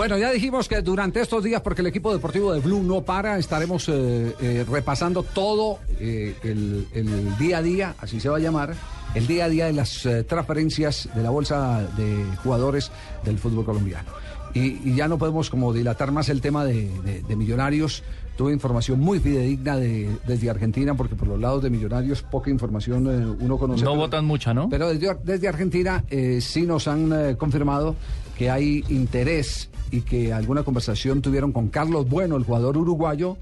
Bueno, ya dijimos que durante estos días, porque el equipo deportivo de Blue no para, estaremos eh, eh, repasando todo eh, el, el día a día, así se va a llamar, el día a día de las eh, transferencias de la bolsa de jugadores del fútbol colombiano. Y, y ya no podemos como dilatar más el tema de, de- de millonarios. Tuve información muy fidedigna de, desde Argentina, porque por los lados de millonarios poca información eh, uno conoce. No pero- votan mucha, ¿no? Pero desde, desde Argentina eh, sí nos han eh, confirmado que hay interés y que alguna conversación tuvieron con Carlos Bueno, el jugador uruguayo,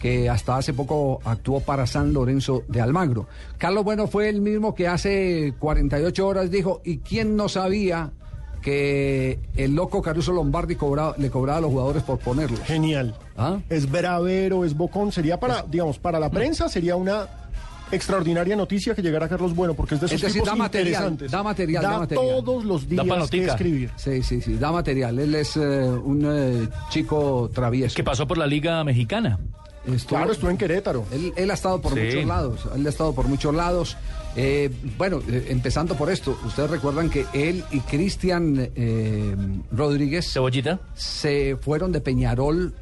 que hasta hace poco actuó para San Lorenzo de Almagro. Carlos Bueno fue el mismo que hace 48 horas dijo, ¿y quién no sabía que el loco Caruso Lombardi cobraba- le cobraba a los jugadores por ponerlos? Genial. ¿Ah? Es bravero, es bocón. Sería para, digamos, para la prensa sería una extraordinaria noticia que llegara Carlos Bueno, porque es de esos Es decir, tipos da material, interesantes. da material, da material. todos los días Da que escribir. Sí, sí, sí, da material. Él es eh, un eh, chico travieso. Que pasó por la Liga Mexicana. Estuvo- Claro, estuvo en Querétaro. Él, él ha estado por Sí. muchos lados, él ha estado por muchos lados. Eh, bueno, eh, empezando por esto, ustedes recuerdan que él y Cristian eh, Rodríguez Cebollita. se fueron de Peñarol,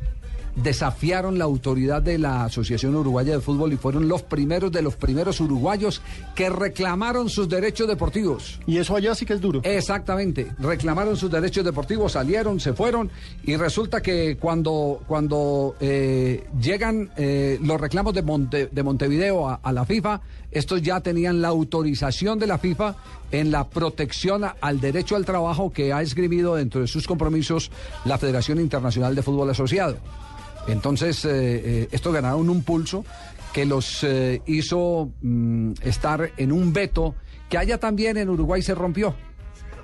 desafiaron la autoridad de la Asociación Uruguaya de Fútbol y fueron los primeros de los primeros uruguayos que reclamaron sus derechos deportivos. Y eso allá sí que es duro. Exactamente, reclamaron sus derechos deportivos, salieron, se fueron y resulta que cuando, cuando eh, llegan eh, los reclamos de, Monte- de Montevideo a, a la FIFA, estos ya tenían la autorización de la FIFA en la protección a- al derecho al trabajo que ha esgrimido dentro de sus compromisos la Federación Internacional de Fútbol Asociado. Entonces, eh, eh, estos ganaron un pulso que los eh, hizo mm, estar en un veto que allá también en Uruguay se rompió.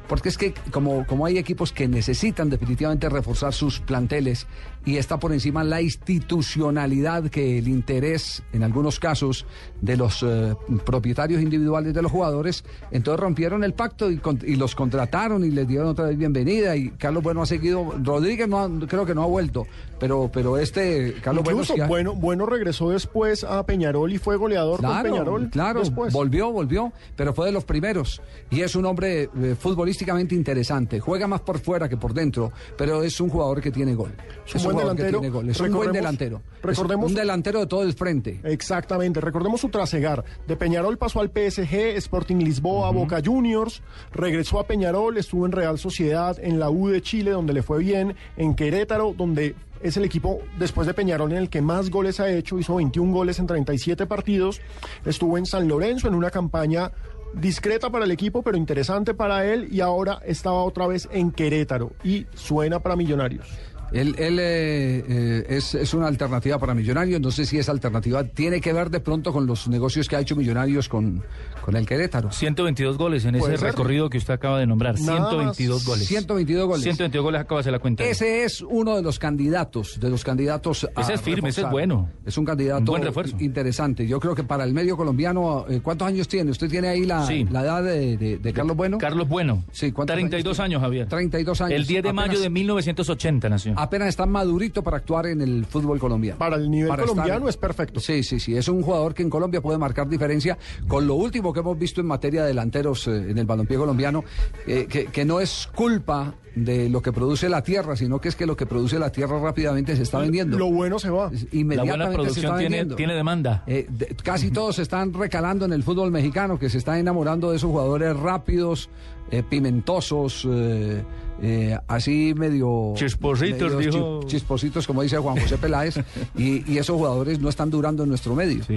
Porque es que como, como hay equipos que necesitan definitivamente reforzar sus planteles y está por encima la institucionalidad que el interés, en algunos casos, de los eh, propietarios individuales de los jugadores, entonces rompieron el pacto y, con- y los contrataron y les dieron otra vez bienvenida y Carlos Bueno ha seguido, Rodríguez no ha- creo que no ha vuelto, pero, pero este Carlos Bueno Incluso ha- bueno, bueno regresó después a Peñarol y fue goleador con Claro, Peñarol. claro, después. volvió, volvió, pero fue de los primeros. Y es un hombre eh, futbolísticamente interesante. Juega más por fuera que por dentro, pero es un jugador que tiene gol. Es un buen que delantero. tiene. Es un buen delantero. recordemos- Es un delantero de todo el frente. Exactamente, recordemos su trasegar. De Peñarol pasó al PSG, Sporting Lisboa, Boca Juniors, regresó a Peñarol, estuvo en Real Sociedad, en la U de Chile, donde le fue bien, en Querétaro, donde es el equipo después de Peñarol en el que más goles ha hecho, hizo 21 goles en 37 partidos, estuvo en San Lorenzo en una campaña discreta para el equipo, pero interesante para él, y ahora estaba otra vez en Querétaro, y suena para Millonarios. Él, él, eh, eh, es, es una alternativa para Millonarios. No sé si esa alternativa tiene que ver de pronto con los negocios que ha hecho Millonarios con, con el Querétaro. 122 goles en ese ser. recorrido que usted acaba de nombrar. Nada 122 más. goles. 122 goles. 122 goles acaba de hacer la cuenta. Ese es uno de los candidatos, de los candidatos a Ese es firme, ese es bueno. Es un candidato Un buen refuerzo. interesante. Yo creo que para el medio colombiano, eh, ¿cuántos años tiene? ¿Usted tiene ahí la, Sí. la edad de, de- de Carlos Bueno? Carlos Bueno. Sí, ¿cuántos 32 años años, Javier. 32 años. El 10 de mayo de 1980 nació. Apenas está madurito para actuar en el fútbol colombiano. Para el nivel Para colombiano es perfecto. Sí, sí, sí. Es un jugador que en Colombia puede marcar diferencia con lo último que hemos visto en materia de delanteros eh, en el balompié colombiano, eh, que, que no es culpa de lo que produce la tierra, sino que es que lo que produce la tierra rápidamente se está vendiendo. Lo bueno se va. La Inmediatamente buena se producción está tiene, vendiendo. tiene demanda. Eh, de- casi todos se están recalando en el fútbol mexicano, que se está enamorando de esos jugadores rápidos, eh, pimentosos, eh, eh, así medio... Chispositos, medio dijo. chi- Chispositos, como dice Juan José Peláez, y, y esos jugadores no están durando en nuestro medio. Sí.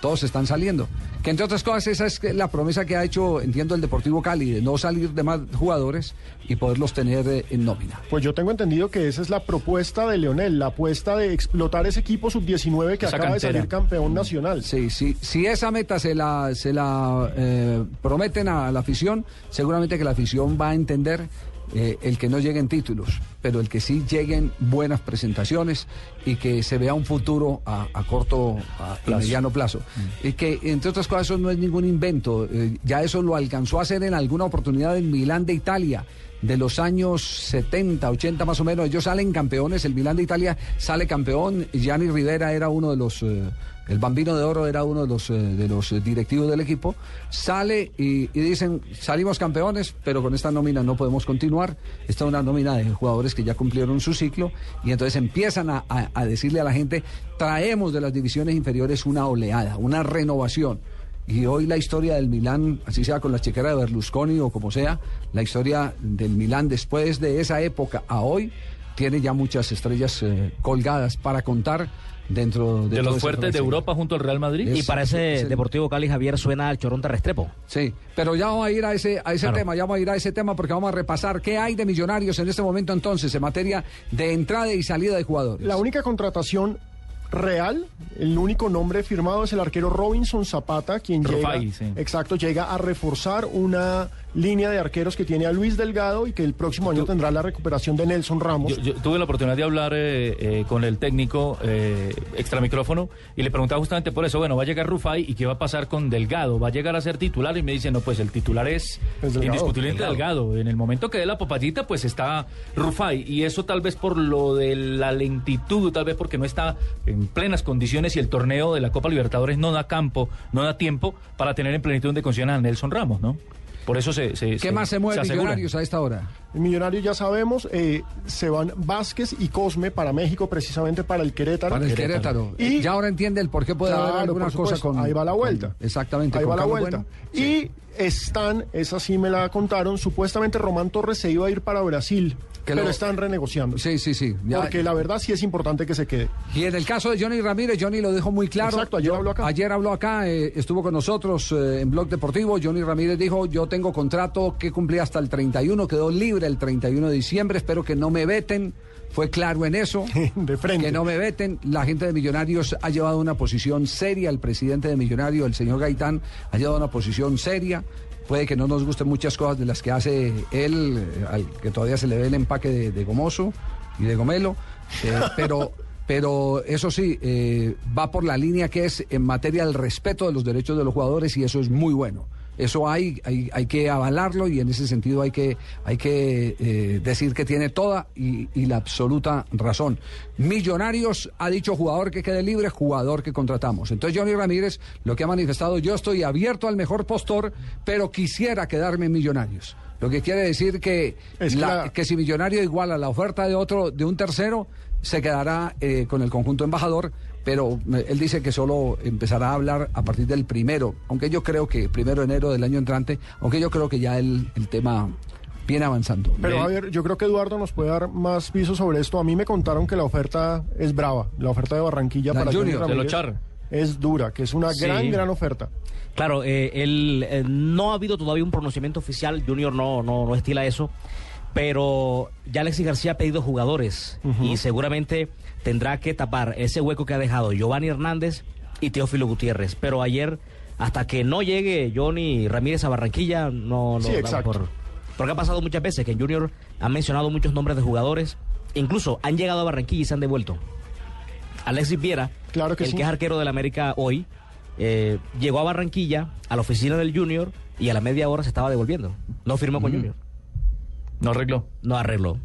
Todos están saliendo. Que entre otras cosas, esa es la promesa que ha hecho, entiendo, el Deportivo Cali, de no salir de más jugadores y poderlos tener eh, en nómina. Pues yo tengo entendido que esa es la propuesta de Leonel, la apuesta de explotar ese equipo sub-19 que Esa acaba de salir campeón nacional. Sí, sí, si esa meta se la, se la eh, prometen a la afición, seguramente que la afición va a entender eh, el que no lleguen títulos, pero el que sí lleguen buenas presentaciones y que se vea un futuro a, a corto a- y mediano plazo. Y que, entre otras cosas, eso no es ningún invento. eh, ya eso lo alcanzó a hacer en alguna oportunidad en Milán de Italia. De los años 70, 80 más o menos, ellos salen campeones, el Milán de Italia sale campeón, Gianni Rivera era uno de los, eh, el Bambino de Oro era uno de los, eh, de los directivos del equipo, sale y, dicen, salimos campeones, pero con esta nómina no podemos continuar, esta es una nómina de jugadores que ya cumplieron su ciclo, y entonces empiezan a- a decirle a la gente, traemos de las divisiones inferiores una oleada, una renovación. Y hoy la historia del Milán, así sea con la chequera de Berlusconi o como sea, la historia del Milán después de esa época a hoy tiene ya muchas estrellas eh, colgadas para contar dentro de, los fuertes de. Europa junto al Real Madrid. Es- Y para es ese el- Deportivo Cali Javier suena al Choronta Restrepo. Sí, pero ya vamos a ir a ese, a ese Claro. tema, ya vamos a ir a ese tema porque vamos a repasar qué hay de millonarios en este momento entonces en materia de entrada y salida de jugadores. La única contratación real, el único nombre firmado es el arquero Robinson Zapata, quien Rufai, llega, sí. exacto, llega a reforzar una línea de arqueros que tiene a Luis Delgado y que el próximo año tendrá la recuperación de Nelson Ramos. Yo, yo tuve la oportunidad de hablar eh, eh, con el técnico eh, extra micrófono y le preguntaba justamente por eso, bueno, va a llegar Rufai y qué va a pasar con Delgado, va a llegar a ser titular y me dice, no, pues el titular es, Es Delgado. indiscutiblemente Delgado. En el momento que dé la papayita, pues está Rufai y eso tal vez por lo de la lentitud, tal vez porque no está en plenas condiciones y el torneo de la Copa Libertadores no da campo, no da tiempo para tener en plenitud de condiciones a Nelson Ramos, ¿no? Por eso se... se ¿Qué más se mueve millonarios a esta hora? El millonario ya sabemos, eh, se van Vázquez y Cosme para México, precisamente para el Querétaro. Para el Querétaro. Y- ya ahora entiende el por qué puede haber alguna cosa con. Ahí va la con- vuelta. exactamente. Ahí va la vuelta. Bueno. Y están, esa sí me la contaron, supuestamente Román Torres se iba a ir para Brasil, Que pero lo- están renegociando. Sí, sí, sí. ya- Porque la verdad sí es importante que se quede. Y en el caso de Johnny Ramírez, Johnny lo dejó muy claro. Exacto, ayer habló acá. Ayer habló acá, eh, estuvo con nosotros eh, en Blog Deportivo. Johnny Ramírez dijo, yo tengo contrato que cumplí hasta el 31, quedó libre el 31 de diciembre, espero que no me veten. Fue claro en eso. De frente. Que no me veten. La gente de Millonarios ha llevado una posición seria. El presidente de Millonarios, el señor Gaitán, ha llevado una posición seria. Puede que no nos gusten muchas cosas de las que hace él, eh, al que todavía se le ve el empaque de, de gomoso y de gomelo, eh, pero, pero eso sí, eh, va por la línea que es en materia del respeto de los derechos de los jugadores y eso es muy bueno. Eso hay, hay, hay que avalarlo y en ese sentido hay que, hay que eh, decir que tiene toda y, y la absoluta razón. Millonarios ha dicho jugador que quede libre, jugador que contratamos. Entonces Johnny Ramírez lo que ha manifestado, yo estoy abierto al mejor postor, pero quisiera quedarme en Millonarios. Lo que quiere decir que, Es la- que si Millonario iguala la oferta de otro, de un tercero, se quedará eh, con el conjunto embajador, pero él dice que solo empezará a hablar a partir del primero, aunque yo creo que primero de enero del año entrante, aunque yo creo que ya el, el tema viene avanzando. Pero a ver, yo creo que Eduardo nos puede dar más piso sobre esto. A mí me contaron que la oferta es brava, la oferta de Barranquilla La para Junior, de los Ramírez Char. es dura, que es una Sí. gran, gran oferta. Claro, eh, él, eh, no ha habido todavía un pronunciamiento oficial, Junior no, no, no estila eso, pero ya Alexis García ha pedido jugadores y seguramente tendrá que tapar ese hueco que ha dejado Giovanni Hernández y Teófilo Gutiérrez. Pero ayer, hasta que no llegue Johnny Ramírez a Barranquilla, no lo Sí, por... Porque ha pasado muchas veces que en Junior han mencionado muchos nombres de jugadores, incluso han llegado a Barranquilla y se han devuelto. Alexis Viera, Claro que el sí. que es arquero del América hoy, eh, llegó a Barranquilla, a la oficina del Junior, y a la media hora se estaba devolviendo. No firmó Mm. con Junior. No arregló. No arregló.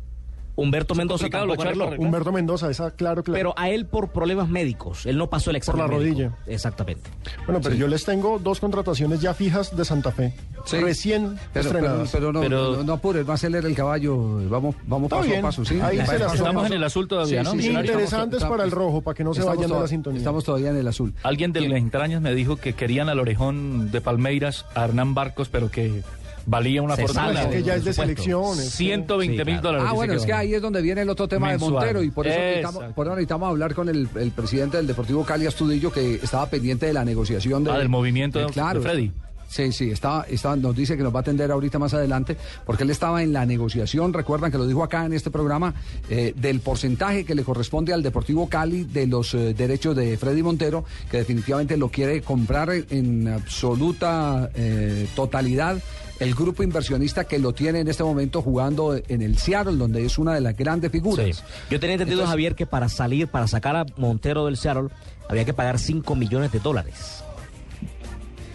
Humberto Mendoza complicado tampoco arregló. Humberto Mendoza, esa, claro, claro. Pero a él por problemas médicos. Él no pasó el examen la médico. rodilla. Exactamente. bueno, pero yo les tengo dos contrataciones ya fijas de Santa Fe. Sí. Recién Pero, pero, estrenadas. pero no, Pero- no, no apures, no acelere el caballo, vamos, vamos paso bien. a paso, ¿sí? Ahí se las. Estamos en el azul todavía, ¿no? Interesantes para el rojo, para que no se vayan de la sintonía. Estamos todavía en el azul. Alguien de las entrañas me dijo que querían al orejón de Palmeiras, a Hernán Barcos, pero que Valía una fortuna. sale Es que ya es de selecciones. 120 Sí, mil claro. dólares. Ah, bueno, es que ahí es donde viene el otro tema Mensual. de Montero y por eso, necesitamos, por eso necesitamos hablar con el, el presidente del Deportivo Cali Astudillo que estaba pendiente de la negociación de, Ah, del movimiento de- claro, de Freddy. Sí, sí, estaba, estaba, nos dice que nos va a atender ahorita más adelante, porque él estaba en la negociación, recuerdan que lo dijo acá en este programa, eh, del porcentaje que le corresponde al Deportivo Cali de los eh, derechos de Freddy Montero, que definitivamente lo quiere comprar en, en absoluta eh, totalidad el grupo inversionista que lo tiene en este momento jugando en el Seattle, donde es una de las grandes figuras. Sí. Yo tenía entendido, Entonces- Javier, que para salir, para sacar a Montero del Seattle, había que pagar 5 millones de dólares.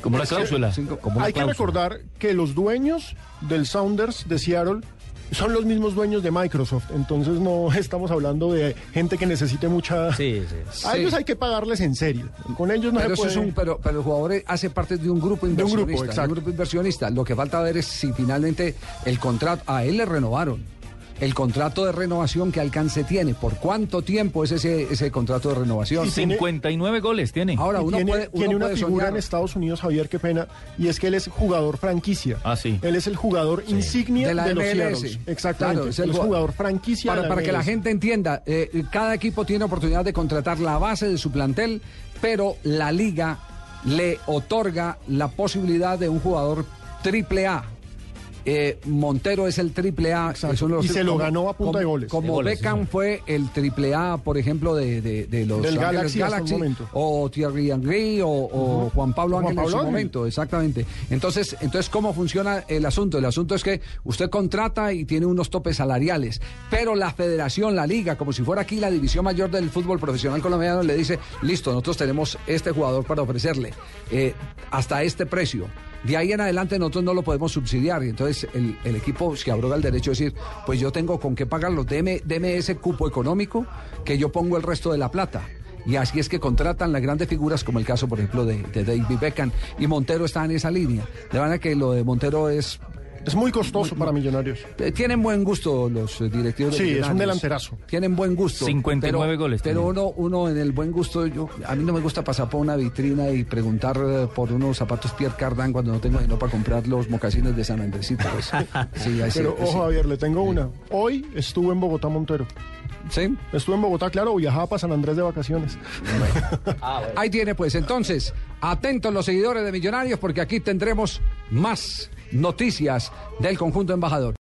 Como la cláusula. Cinco- Como una Hay que recordar que los dueños del Sounders de Seattle son los mismos dueños de Microsoft, entonces no estamos hablando de gente que necesite mucha... Sí, sí. A Sí. ellos hay que pagarles en serio. Con ellos no pero, se eso es puede... un, pero, pero el jugador hace parte de un grupo De un grupo, inversionista. de exacto. grupo inversionista. Lo que falta ver es si finalmente el contrato, a él le renovaron. El contrato de renovación que alcance tiene. ¿Por cuánto tiempo es ese, ese contrato de renovación? Y tiene- 59 goles tiene. Ahora uno tiene, puede, uno tiene una puede figura soñar. en Estados Unidos, Javier, qué pena, y es que él es jugador franquicia. Ah, sí. Él es el jugador insignia de de, la los MLS. Seattles. Exactamente. Claro, es el jugador franquicia. Para, de la para que la gente entienda, eh, cada equipo tiene oportunidad de contratar la base de su plantel, pero la liga le otorga la posibilidad de un jugador triple A. Eh, Montero es el triple A. Exacto. es uno de los Y se lo como- ganó a punta como- de goles. Como De goles, Beckham sí. fue el triple A, por ejemplo, de, de- de los Del Galaxy o Thierry Henry o, o Juan Pablo Ángel en su Ángel. momento, exactamente. Entonces, entonces, ¿cómo funciona el asunto? El asunto es que usted contrata y tiene unos topes salariales, pero la federación, la liga, como si fuera aquí la división mayor del fútbol profesional colombiano, le dice, listo, nosotros tenemos este jugador para ofrecerle eh, hasta este precio. De ahí en adelante nosotros no lo podemos subsidiar y entonces el, equipo se abroga el derecho de decir, pues yo tengo con qué pagarlo, deme, deme ese cupo económico que yo pongo el resto de la plata. Y así es que contratan las grandes figuras, como el caso, por ejemplo, de, de David Beckham. Y Montero está en esa línea. De manera que lo de Montero es. Es muy costoso para Millonarios. eh, Tienen buen gusto los eh, directivos. de Sí, es un delanterazo. Tienen buen gusto. 59 pero- goles Pero tiene. uno, uno en el buen gusto, yo a mí no me gusta pasar por una vitrina y preguntar eh, por unos zapatos Pierre Cardin cuando no tengo dinero para comprar los mocasines de San Andresito. pues. Sí, Pero ojo, Javier, le tengo una. Hoy estuve en Bogotá, Montero. ¿Sí? Estuve en Bogotá, claro, viajaba para San Andrés de vacaciones. Ahí tiene pues. Entonces, atentos los seguidores de Millonarios porque aquí tendremos más noticias del conjunto embajador.